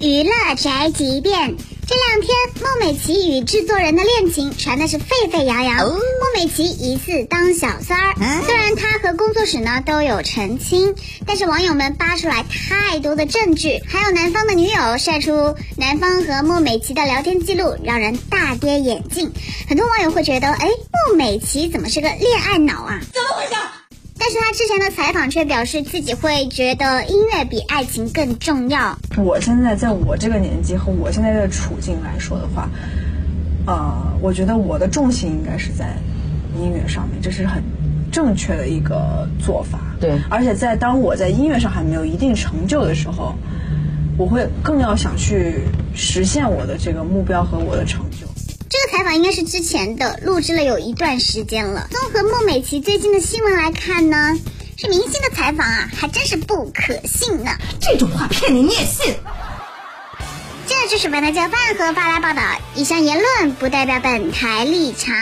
娱乐宅急便。这两天，孟美岐与制作人的恋情传的是沸沸扬扬。孟美岐疑似当小三儿，虽然她和工作室呢都有澄清，但是网友们扒出来太多的证据，还有男方的女友晒出男方和孟美岐的聊天记录，让人大跌眼镜。很多网友会觉得，哎，孟美岐怎么是个恋爱脑啊？怎么回事？但是他之前的采访却表示自己会觉得音乐比爱情更重要。我现在在我这个年纪和我现在的处境来说的话，呃，我觉得我的重心应该是在音乐上面，这是很正确的一个做法。对，而且在当我在音乐上还没有一定成就的时候，我会更要想去实现我的这个目标和我的成就。这个采访应该是之前的，录制了有一段时间了。综合孟美岐最近的新闻来看呢，是明星的采访啊，还真是不可信呢。这种话骗你你也信？这就是本台教饭和发来报道，以上言论不代表本台立场。